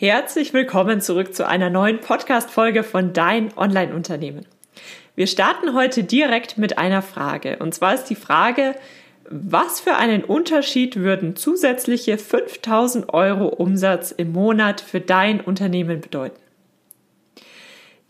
Herzlich willkommen zurück zu einer neuen Podcast-Folge von Dein Online-Unternehmen. Wir starten heute direkt mit einer Frage. Und zwar ist die Frage, was für einen Unterschied würden zusätzliche 5000 Euro Umsatz im Monat für dein Unternehmen bedeuten?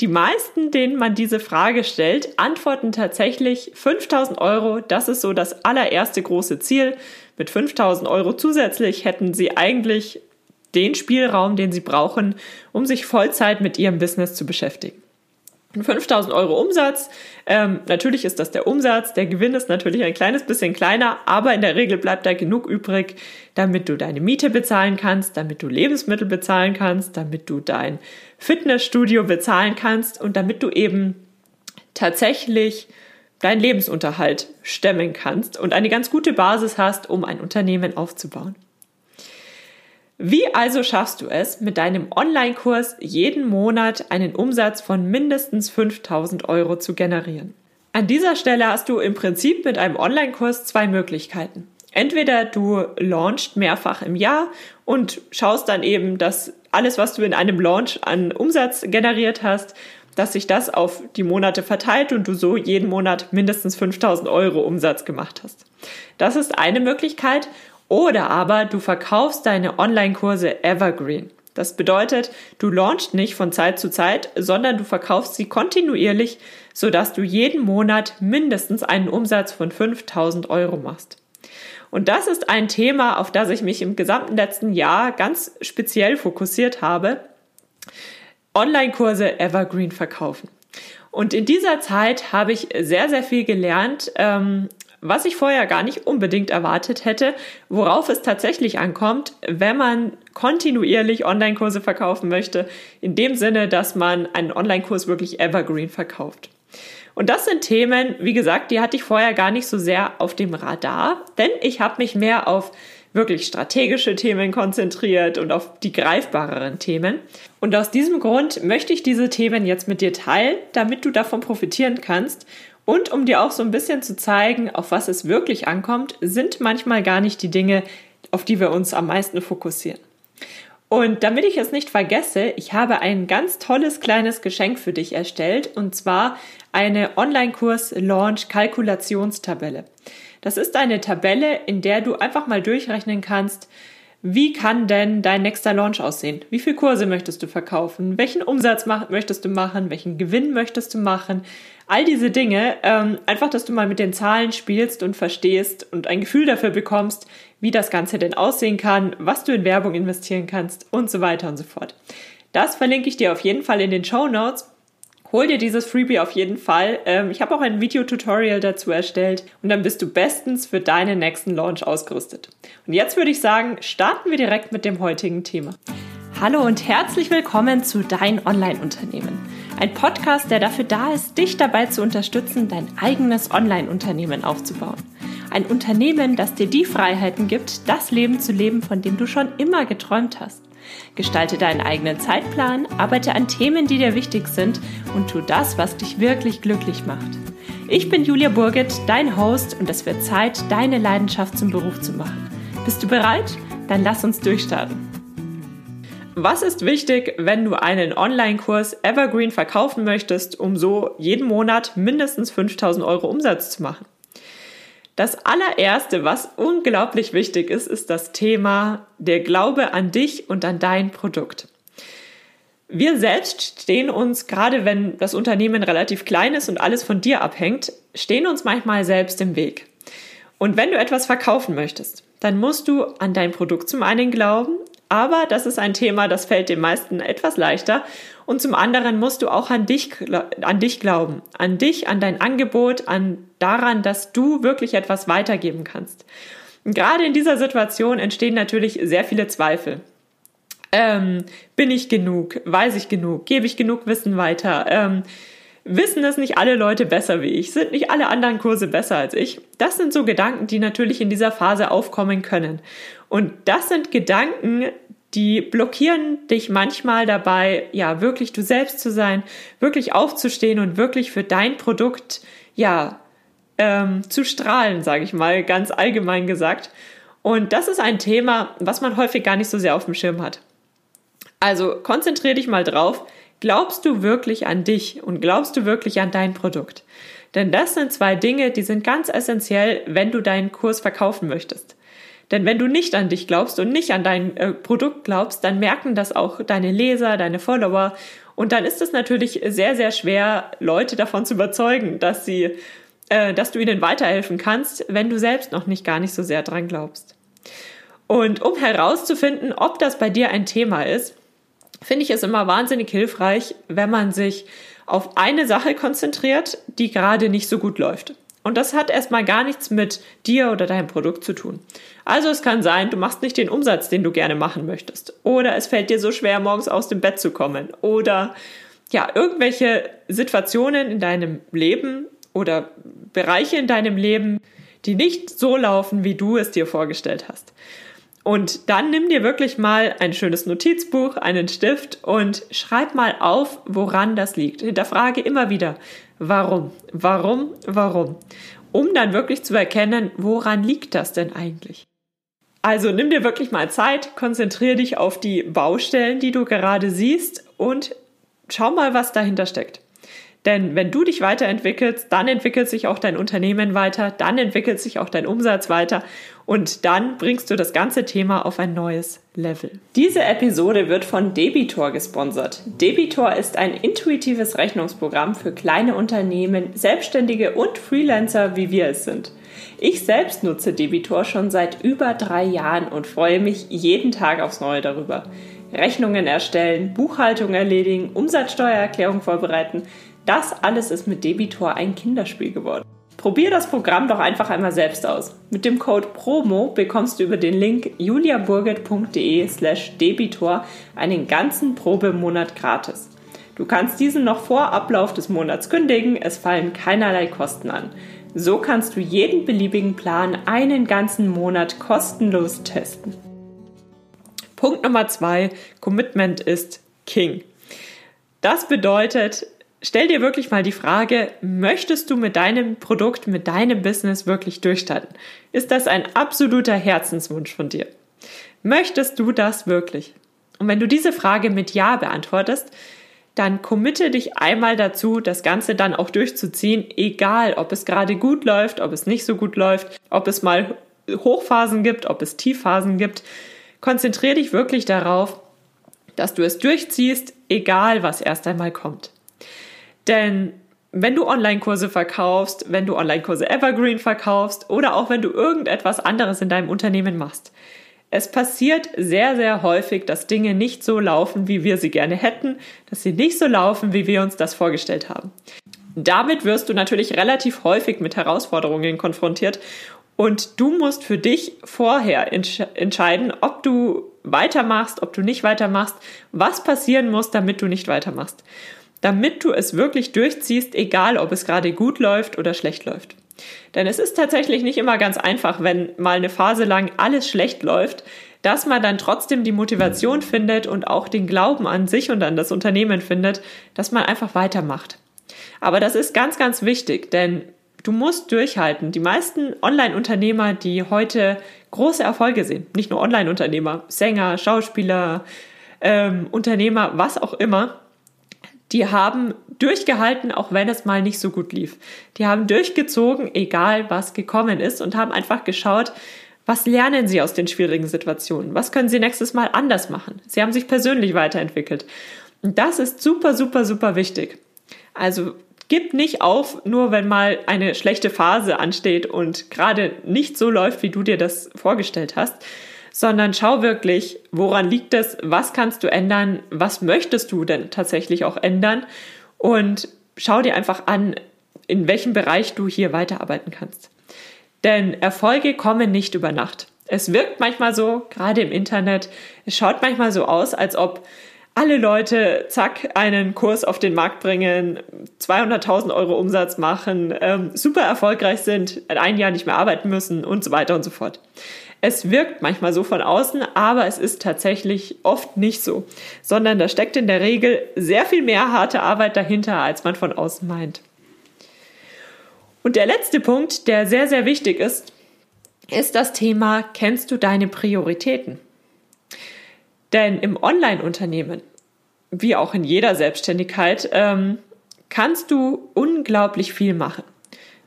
Die meisten, denen man diese Frage stellt, antworten tatsächlich 5000 Euro. Das ist so das allererste große Ziel. Mit 5000 Euro zusätzlich hätten sie eigentlich den Spielraum, den sie brauchen, um sich Vollzeit mit ihrem Business zu beschäftigen. 5000 Euro Umsatz, ähm, natürlich ist das der Umsatz, der Gewinn ist natürlich ein kleines bisschen kleiner, aber in der Regel bleibt da genug übrig, damit du deine Miete bezahlen kannst, damit du Lebensmittel bezahlen kannst, damit du dein Fitnessstudio bezahlen kannst und damit du eben tatsächlich deinen Lebensunterhalt stemmen kannst und eine ganz gute Basis hast, um ein Unternehmen aufzubauen. Wie also schaffst du es, mit deinem Online-Kurs jeden Monat einen Umsatz von mindestens 5000 Euro zu generieren? An dieser Stelle hast du im Prinzip mit einem Online-Kurs zwei Möglichkeiten. Entweder du launchst mehrfach im Jahr und schaust dann eben, dass alles, was du in einem Launch an Umsatz generiert hast, dass sich das auf die Monate verteilt und du so jeden Monat mindestens 5000 Euro Umsatz gemacht hast. Das ist eine Möglichkeit. Oder aber du verkaufst deine Online-Kurse evergreen. Das bedeutet, du launchst nicht von Zeit zu Zeit, sondern du verkaufst sie kontinuierlich, sodass du jeden Monat mindestens einen Umsatz von 5000 Euro machst. Und das ist ein Thema, auf das ich mich im gesamten letzten Jahr ganz speziell fokussiert habe. Online-Kurse evergreen verkaufen. Und in dieser Zeit habe ich sehr, sehr viel gelernt, ähm, was ich vorher gar nicht unbedingt erwartet hätte, worauf es tatsächlich ankommt, wenn man kontinuierlich Online-Kurse verkaufen möchte, in dem Sinne, dass man einen Online-Kurs wirklich evergreen verkauft. Und das sind Themen, wie gesagt, die hatte ich vorher gar nicht so sehr auf dem Radar, denn ich habe mich mehr auf wirklich strategische Themen konzentriert und auf die greifbareren Themen. Und aus diesem Grund möchte ich diese Themen jetzt mit dir teilen, damit du davon profitieren kannst und um dir auch so ein bisschen zu zeigen, auf was es wirklich ankommt, sind manchmal gar nicht die Dinge, auf die wir uns am meisten fokussieren. Und damit ich es nicht vergesse, ich habe ein ganz tolles kleines Geschenk für dich erstellt und zwar eine Online-Kurs-Launch-Kalkulationstabelle. Das ist eine Tabelle, in der du einfach mal durchrechnen kannst, wie kann denn dein nächster Launch aussehen? Wie viele Kurse möchtest du verkaufen? Welchen Umsatz möchtest du machen? Welchen Gewinn möchtest du machen? All diese Dinge, ähm, einfach, dass du mal mit den Zahlen spielst und verstehst und ein Gefühl dafür bekommst, wie das Ganze denn aussehen kann, was du in Werbung investieren kannst und so weiter und so fort. Das verlinke ich dir auf jeden Fall in den Show Notes Hol dir dieses Freebie auf jeden Fall. Ähm, ich habe auch ein Videotutorial dazu erstellt und dann bist du bestens für deinen nächsten Launch ausgerüstet. Und jetzt würde ich sagen, starten wir direkt mit dem heutigen Thema. Hallo und herzlich willkommen zu Dein Online-Unternehmen. Ein Podcast, der dafür da ist, dich dabei zu unterstützen, dein eigenes Online-Unternehmen aufzubauen. Ein Unternehmen, das dir die Freiheiten gibt, das Leben zu leben, von dem du schon immer geträumt hast. Gestalte deinen eigenen Zeitplan, arbeite an Themen, die dir wichtig sind und tu das, was dich wirklich glücklich macht. Ich bin Julia Burget, dein Host und es wird Zeit, deine Leidenschaft zum Beruf zu machen. Bist du bereit? Dann lass uns durchstarten. Was ist wichtig, wenn du einen Online-Kurs Evergreen verkaufen möchtest, um so jeden Monat mindestens 5000 Euro Umsatz zu machen? Das allererste, was unglaublich wichtig ist, ist das Thema der Glaube an dich und an dein Produkt. Wir selbst stehen uns, gerade wenn das Unternehmen relativ klein ist und alles von dir abhängt, stehen uns manchmal selbst im Weg. Und wenn du etwas verkaufen möchtest, dann musst du an dein Produkt zum einen glauben, aber das ist ein Thema, das fällt den meisten etwas leichter. Und zum anderen musst du auch an dich, an dich glauben, an dich, an dein Angebot, an daran, dass du wirklich etwas weitergeben kannst. Und gerade in dieser Situation entstehen natürlich sehr viele Zweifel. Ähm, bin ich genug? Weiß ich genug? Gebe ich genug Wissen weiter? Ähm, wissen das nicht alle Leute besser wie ich? Sind nicht alle anderen Kurse besser als ich? Das sind so Gedanken, die natürlich in dieser Phase aufkommen können. Und das sind Gedanken, die blockieren dich manchmal dabei, ja, wirklich du selbst zu sein, wirklich aufzustehen und wirklich für dein Produkt, ja, ähm, zu strahlen, sage ich mal, ganz allgemein gesagt. Und das ist ein Thema, was man häufig gar nicht so sehr auf dem Schirm hat. Also konzentriere dich mal drauf, glaubst du wirklich an dich und glaubst du wirklich an dein Produkt? Denn das sind zwei Dinge, die sind ganz essentiell, wenn du deinen Kurs verkaufen möchtest. Denn wenn du nicht an dich glaubst und nicht an dein äh, Produkt glaubst, dann merken das auch deine Leser, deine Follower. Und dann ist es natürlich sehr, sehr schwer, Leute davon zu überzeugen, dass sie, äh, dass du ihnen weiterhelfen kannst, wenn du selbst noch nicht gar nicht so sehr dran glaubst. Und um herauszufinden, ob das bei dir ein Thema ist, finde ich es immer wahnsinnig hilfreich, wenn man sich auf eine Sache konzentriert, die gerade nicht so gut läuft. Und das hat erstmal gar nichts mit dir oder deinem Produkt zu tun. Also es kann sein, du machst nicht den Umsatz, den du gerne machen möchtest. Oder es fällt dir so schwer, morgens aus dem Bett zu kommen. Oder ja, irgendwelche Situationen in deinem Leben oder Bereiche in deinem Leben, die nicht so laufen, wie du es dir vorgestellt hast. Und dann nimm dir wirklich mal ein schönes Notizbuch, einen Stift und schreib mal auf, woran das liegt. Hinterfrage immer wieder, warum, warum, warum, um dann wirklich zu erkennen, woran liegt das denn eigentlich? Also nimm dir wirklich mal Zeit, konzentriere dich auf die Baustellen, die du gerade siehst und schau mal, was dahinter steckt. Denn wenn du dich weiterentwickelst, dann entwickelt sich auch dein Unternehmen weiter, dann entwickelt sich auch dein Umsatz weiter und dann bringst du das ganze Thema auf ein neues Level. Diese Episode wird von Debitor gesponsert. Debitor ist ein intuitives Rechnungsprogramm für kleine Unternehmen, Selbstständige und Freelancer, wie wir es sind. Ich selbst nutze Debitor schon seit über drei Jahren und freue mich jeden Tag aufs Neue darüber. Rechnungen erstellen, Buchhaltung erledigen, Umsatzsteuererklärung vorbereiten, das alles ist mit Debitor ein Kinderspiel geworden. Probier das Programm doch einfach einmal selbst aus. Mit dem Code PROMO bekommst du über den Link juliaburget.de slash debitor einen ganzen Probemonat gratis. Du kannst diesen noch vor Ablauf des Monats kündigen, es fallen keinerlei Kosten an. So kannst du jeden beliebigen Plan einen ganzen Monat kostenlos testen. Punkt Nummer zwei, Commitment ist King. Das bedeutet, stell dir wirklich mal die Frage, möchtest du mit deinem Produkt, mit deinem Business wirklich durchstarten? Ist das ein absoluter Herzenswunsch von dir? Möchtest du das wirklich? Und wenn du diese Frage mit Ja beantwortest, dann committe dich einmal dazu, das Ganze dann auch durchzuziehen, egal ob es gerade gut läuft, ob es nicht so gut läuft, ob es mal Hochphasen gibt, ob es Tiefphasen gibt. Konzentriere dich wirklich darauf, dass du es durchziehst, egal was erst einmal kommt. Denn wenn du Online-Kurse verkaufst, wenn du Online-Kurse Evergreen verkaufst oder auch wenn du irgendetwas anderes in deinem Unternehmen machst, es passiert sehr, sehr häufig, dass Dinge nicht so laufen, wie wir sie gerne hätten, dass sie nicht so laufen, wie wir uns das vorgestellt haben. Damit wirst du natürlich relativ häufig mit Herausforderungen konfrontiert und du musst für dich vorher entsch entscheiden, ob du weitermachst, ob du nicht weitermachst, was passieren muss, damit du nicht weitermachst damit du es wirklich durchziehst, egal ob es gerade gut läuft oder schlecht läuft. Denn es ist tatsächlich nicht immer ganz einfach, wenn mal eine Phase lang alles schlecht läuft, dass man dann trotzdem die Motivation findet und auch den Glauben an sich und an das Unternehmen findet, dass man einfach weitermacht. Aber das ist ganz, ganz wichtig, denn du musst durchhalten. Die meisten Online-Unternehmer, die heute große Erfolge sehen, nicht nur Online-Unternehmer, Sänger, Schauspieler, ähm, Unternehmer, was auch immer, die haben durchgehalten, auch wenn es mal nicht so gut lief. Die haben durchgezogen, egal was gekommen ist und haben einfach geschaut, was lernen sie aus den schwierigen Situationen? Was können sie nächstes Mal anders machen? Sie haben sich persönlich weiterentwickelt. Und das ist super, super, super wichtig. Also gib nicht auf, nur wenn mal eine schlechte Phase ansteht und gerade nicht so läuft, wie du dir das vorgestellt hast, sondern schau wirklich, woran liegt es, was kannst du ändern, was möchtest du denn tatsächlich auch ändern und schau dir einfach an, in welchem Bereich du hier weiterarbeiten kannst. Denn Erfolge kommen nicht über Nacht. Es wirkt manchmal so, gerade im Internet, es schaut manchmal so aus, als ob alle Leute, zack, einen Kurs auf den Markt bringen, 200.000 Euro Umsatz machen, ähm, super erfolgreich sind, ein Jahr nicht mehr arbeiten müssen und so weiter und so fort. Es wirkt manchmal so von außen, aber es ist tatsächlich oft nicht so, sondern da steckt in der Regel sehr viel mehr harte Arbeit dahinter, als man von außen meint. Und der letzte Punkt, der sehr, sehr wichtig ist, ist das Thema, kennst du deine Prioritäten? Denn im Online-Unternehmen, wie auch in jeder Selbstständigkeit, ähm, kannst du unglaublich viel machen.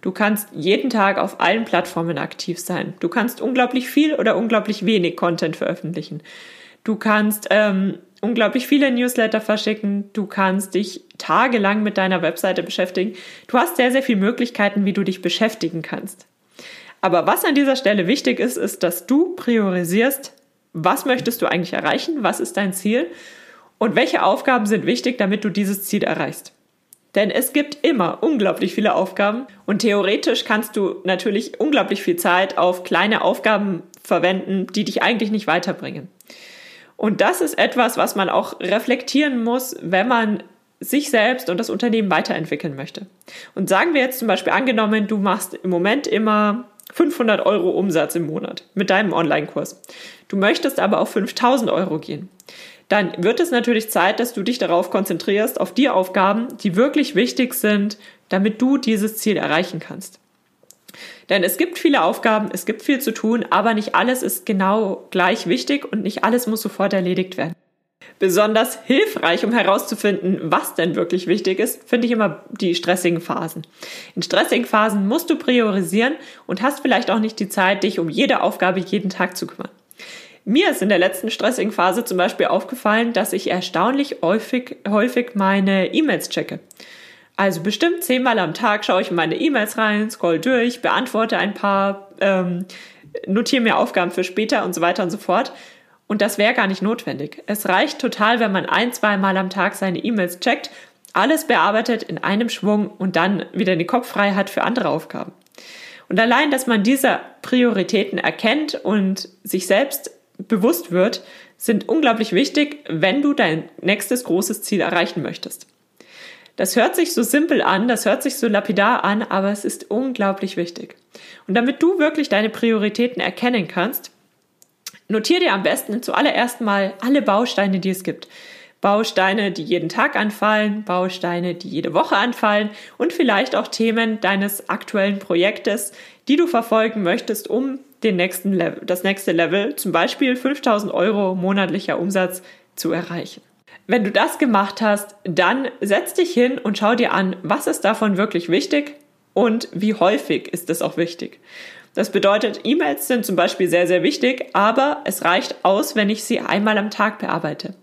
Du kannst jeden Tag auf allen Plattformen aktiv sein. Du kannst unglaublich viel oder unglaublich wenig Content veröffentlichen. Du kannst ähm, unglaublich viele Newsletter verschicken. Du kannst dich tagelang mit deiner Webseite beschäftigen. Du hast sehr, sehr viele Möglichkeiten, wie du dich beschäftigen kannst. Aber was an dieser Stelle wichtig ist, ist, dass du priorisierst, was möchtest du eigentlich erreichen, was ist dein Ziel und welche Aufgaben sind wichtig, damit du dieses Ziel erreichst. Denn es gibt immer unglaublich viele Aufgaben und theoretisch kannst du natürlich unglaublich viel Zeit auf kleine Aufgaben verwenden, die dich eigentlich nicht weiterbringen. Und das ist etwas, was man auch reflektieren muss, wenn man sich selbst und das Unternehmen weiterentwickeln möchte. Und sagen wir jetzt zum Beispiel angenommen, du machst im Moment immer 500 Euro Umsatz im Monat mit deinem Online-Kurs. Du möchtest aber auf 5000 Euro gehen dann wird es natürlich Zeit, dass du dich darauf konzentrierst, auf die Aufgaben, die wirklich wichtig sind, damit du dieses Ziel erreichen kannst. Denn es gibt viele Aufgaben, es gibt viel zu tun, aber nicht alles ist genau gleich wichtig und nicht alles muss sofort erledigt werden. Besonders hilfreich, um herauszufinden, was denn wirklich wichtig ist, finde ich immer die stressigen Phasen. In stressigen Phasen musst du priorisieren und hast vielleicht auch nicht die Zeit, dich um jede Aufgabe jeden Tag zu kümmern. Mir ist in der letzten stressigen Phase zum Beispiel aufgefallen, dass ich erstaunlich häufig, häufig meine E-Mails checke. Also bestimmt zehnmal am Tag schaue ich in meine E-Mails rein, scroll durch, beantworte ein paar, ähm, notiere mir Aufgaben für später und so weiter und so fort. Und das wäre gar nicht notwendig. Es reicht total, wenn man ein, zwei Mal am Tag seine E-Mails checkt, alles bearbeitet in einem Schwung und dann wieder den Kopf frei hat für andere Aufgaben. Und allein, dass man diese Prioritäten erkennt und sich selbst bewusst wird, sind unglaublich wichtig, wenn du dein nächstes großes Ziel erreichen möchtest. Das hört sich so simpel an, das hört sich so lapidar an, aber es ist unglaublich wichtig. Und damit du wirklich deine Prioritäten erkennen kannst, notier dir am besten zuallererst mal alle Bausteine, die es gibt. Bausteine, die jeden Tag anfallen, Bausteine, die jede Woche anfallen und vielleicht auch Themen deines aktuellen Projektes, die du verfolgen möchtest, um den nächsten Level, das nächste Level, zum Beispiel 5000 Euro monatlicher Umsatz zu erreichen. Wenn du das gemacht hast, dann setz dich hin und schau dir an, was ist davon wirklich wichtig und wie häufig ist es auch wichtig. Das bedeutet, E-Mails sind zum Beispiel sehr, sehr wichtig, aber es reicht aus, wenn ich sie einmal am Tag bearbeite.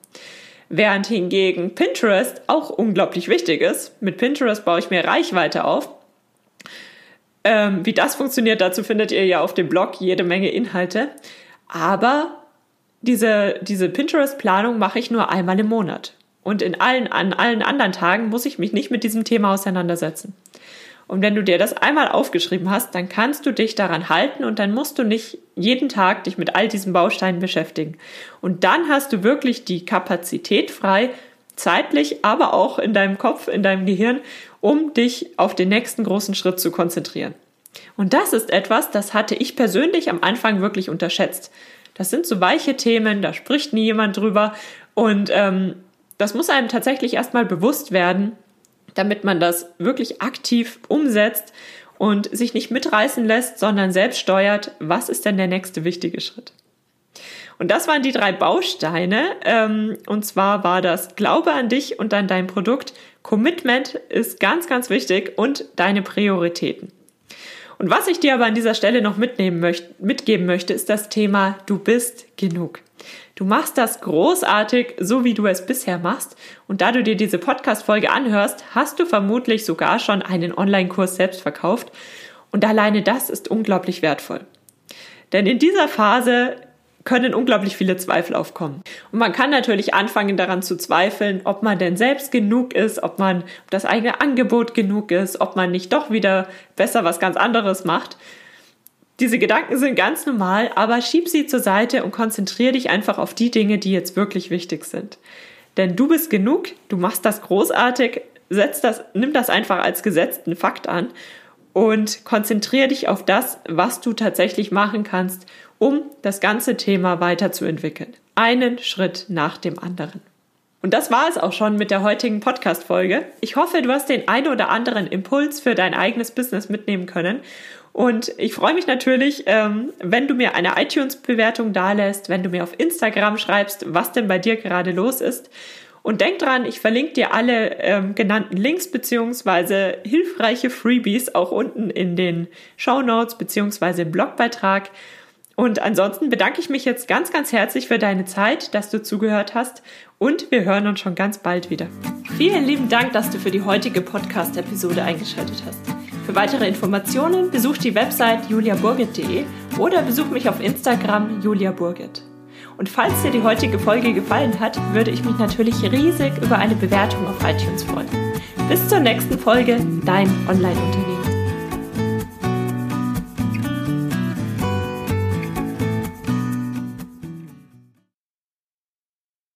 Während hingegen Pinterest auch unglaublich wichtig ist. Mit Pinterest baue ich mir Reichweite auf ähm, wie das funktioniert, dazu findet ihr ja auf dem Blog jede Menge Inhalte. Aber diese, diese Pinterest-Planung mache ich nur einmal im Monat. Und in allen, an allen anderen Tagen muss ich mich nicht mit diesem Thema auseinandersetzen. Und wenn du dir das einmal aufgeschrieben hast, dann kannst du dich daran halten und dann musst du nicht jeden Tag dich mit all diesen Bausteinen beschäftigen. Und dann hast du wirklich die Kapazität frei, zeitlich, aber auch in deinem Kopf, in deinem Gehirn, um dich auf den nächsten großen Schritt zu konzentrieren. Und das ist etwas, das hatte ich persönlich am Anfang wirklich unterschätzt. Das sind so weiche Themen, da spricht nie jemand drüber. Und ähm, das muss einem tatsächlich erstmal bewusst werden, damit man das wirklich aktiv umsetzt und sich nicht mitreißen lässt, sondern selbst steuert, was ist denn der nächste wichtige Schritt. Und das waren die drei Bausteine. Ähm, und zwar war das Glaube an dich und an dein Produkt. Commitment ist ganz, ganz wichtig und deine Prioritäten. Und was ich dir aber an dieser Stelle noch mitnehmen möchte, mitgeben möchte, ist das Thema, du bist genug. Du machst das großartig, so wie du es bisher machst. Und da du dir diese Podcast-Folge anhörst, hast du vermutlich sogar schon einen Online-Kurs selbst verkauft. Und alleine das ist unglaublich wertvoll. Denn in dieser Phase können unglaublich viele Zweifel aufkommen. Und man kann natürlich anfangen daran zu zweifeln, ob man denn selbst genug ist, ob man ob das eigene Angebot genug ist, ob man nicht doch wieder besser was ganz anderes macht. Diese Gedanken sind ganz normal, aber schieb sie zur Seite und konzentriere dich einfach auf die Dinge, die jetzt wirklich wichtig sind. Denn du bist genug, du machst das großartig, setz das, nimm das einfach als gesetzten Fakt an und konzentriere dich auf das, was du tatsächlich machen kannst, um das ganze Thema weiterzuentwickeln. Einen Schritt nach dem anderen. Und das war es auch schon mit der heutigen Podcast-Folge. Ich hoffe, du hast den einen oder anderen Impuls für dein eigenes Business mitnehmen können. Und ich freue mich natürlich, ähm, wenn du mir eine iTunes-Bewertung dalässt, wenn du mir auf Instagram schreibst, was denn bei dir gerade los ist. Und denk dran, ich verlinke dir alle ähm, genannten Links beziehungsweise hilfreiche Freebies auch unten in den Show Notes beziehungsweise im Blogbeitrag. Und ansonsten bedanke ich mich jetzt ganz, ganz herzlich für deine Zeit, dass du zugehört hast und wir hören uns schon ganz bald wieder. Vielen lieben Dank, dass du für die heutige Podcast-Episode eingeschaltet hast. Für weitere Informationen besuch die Website juliaburgit.de oder besuch mich auf Instagram juliaburgit. Und falls dir die heutige Folge gefallen hat, würde ich mich natürlich riesig über eine Bewertung auf iTunes freuen. Bis zur nächsten Folge, dein Online-Unternehmen.